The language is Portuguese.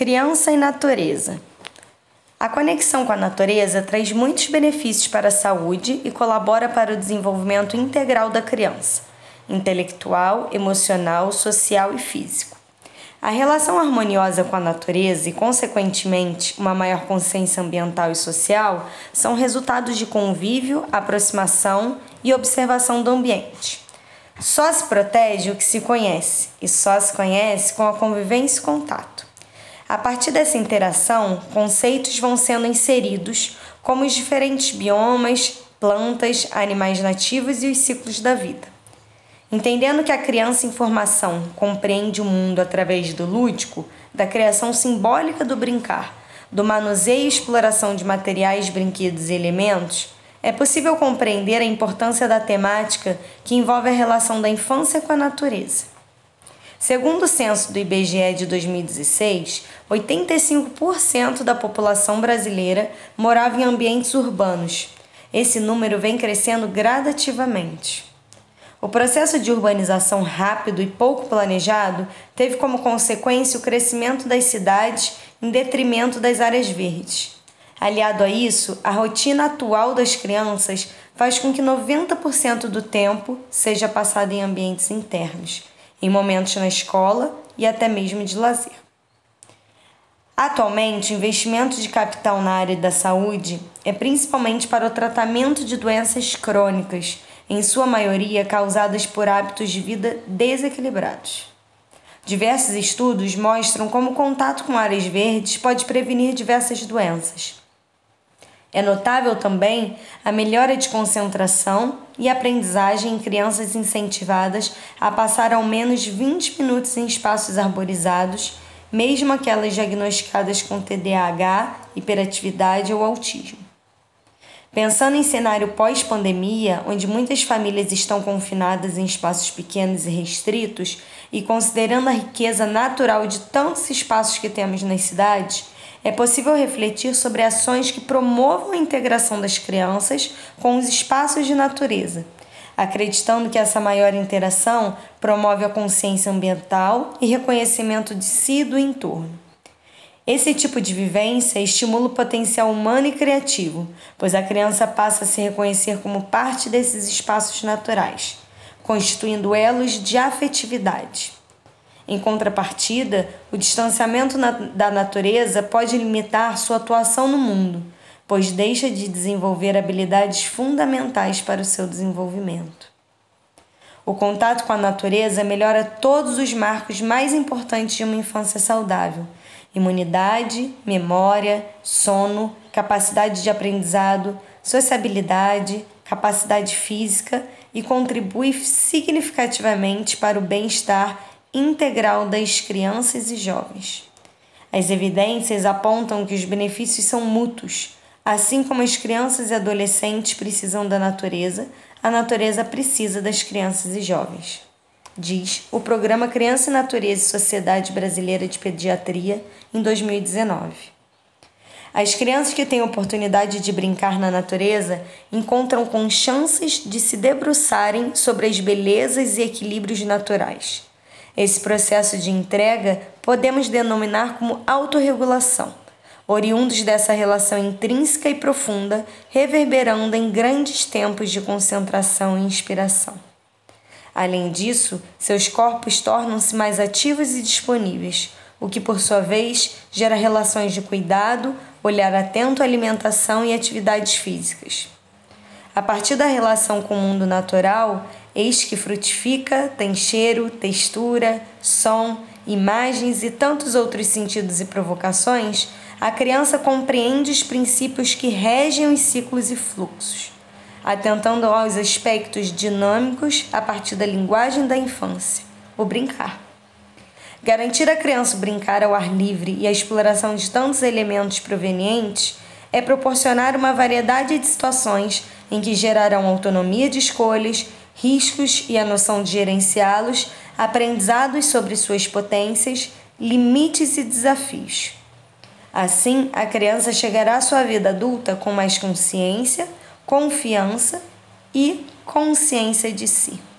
Criança e natureza. A conexão com a natureza traz muitos benefícios para a saúde e colabora para o desenvolvimento integral da criança, intelectual, emocional, social e físico. A relação harmoniosa com a natureza e, consequentemente, uma maior consciência ambiental e social são resultados de convívio, aproximação e observação do ambiente. Só se protege o que se conhece, e só se conhece com a convivência e contato. A partir dessa interação, conceitos vão sendo inseridos, como os diferentes biomas, plantas, animais nativos e os ciclos da vida. Entendendo que a criança em formação compreende o mundo através do lúdico, da criação simbólica do brincar, do manuseio e exploração de materiais, brinquedos e elementos, é possível compreender a importância da temática que envolve a relação da infância com a natureza. Segundo o censo do IBGE de 2016, 85% da população brasileira morava em ambientes urbanos. Esse número vem crescendo gradativamente. O processo de urbanização rápido e pouco planejado teve como consequência o crescimento das cidades em detrimento das áreas verdes. Aliado a isso, a rotina atual das crianças faz com que 90% do tempo seja passado em ambientes internos em momentos na escola e até mesmo de lazer. Atualmente, o investimento de capital na área da saúde é principalmente para o tratamento de doenças crônicas, em sua maioria causadas por hábitos de vida desequilibrados. Diversos estudos mostram como o contato com áreas verdes pode prevenir diversas doenças, é notável também a melhora de concentração e aprendizagem em crianças incentivadas a passar ao menos 20 minutos em espaços arborizados, mesmo aquelas diagnosticadas com TDAH, hiperatividade ou autismo. Pensando em cenário pós-pandemia, onde muitas famílias estão confinadas em espaços pequenos e restritos, e considerando a riqueza natural de tantos espaços que temos nas cidades, é possível refletir sobre ações que promovam a integração das crianças com os espaços de natureza, acreditando que essa maior interação promove a consciência ambiental e reconhecimento de si e do entorno. Esse tipo de vivência estimula o potencial humano e criativo, pois a criança passa a se reconhecer como parte desses espaços naturais, constituindo elos de afetividade. Em contrapartida, o distanciamento na, da natureza pode limitar sua atuação no mundo, pois deixa de desenvolver habilidades fundamentais para o seu desenvolvimento. O contato com a natureza melhora todos os marcos mais importantes de uma infância saudável: imunidade, memória, sono, capacidade de aprendizado, sociabilidade, capacidade física e contribui significativamente para o bem-estar integral das crianças e jovens. As evidências apontam que os benefícios são mútuos. Assim como as crianças e adolescentes precisam da natureza, a natureza precisa das crianças e jovens. Diz o programa Criança e Natureza e Sociedade Brasileira de Pediatria em 2019. As crianças que têm oportunidade de brincar na natureza encontram com chances de se debruçarem sobre as belezas e equilíbrios naturais. Esse processo de entrega podemos denominar como autorregulação, oriundos dessa relação intrínseca e profunda, reverberando em grandes tempos de concentração e inspiração. Além disso, seus corpos tornam-se mais ativos e disponíveis, o que, por sua vez, gera relações de cuidado, olhar atento à alimentação e atividades físicas. A partir da relação com o mundo natural, Eis que frutifica, tem cheiro, textura, som, imagens e tantos outros sentidos e provocações, a criança compreende os princípios que regem os ciclos e fluxos, atentando aos aspectos dinâmicos a partir da linguagem da infância, o brincar. Garantir à criança brincar ao ar livre e a exploração de tantos elementos provenientes é proporcionar uma variedade de situações em que gerarão autonomia de escolhas riscos e a noção de gerenciá-los, aprendizados sobre suas potências, limites e desafios. Assim, a criança chegará à sua vida adulta com mais consciência, confiança e consciência de si.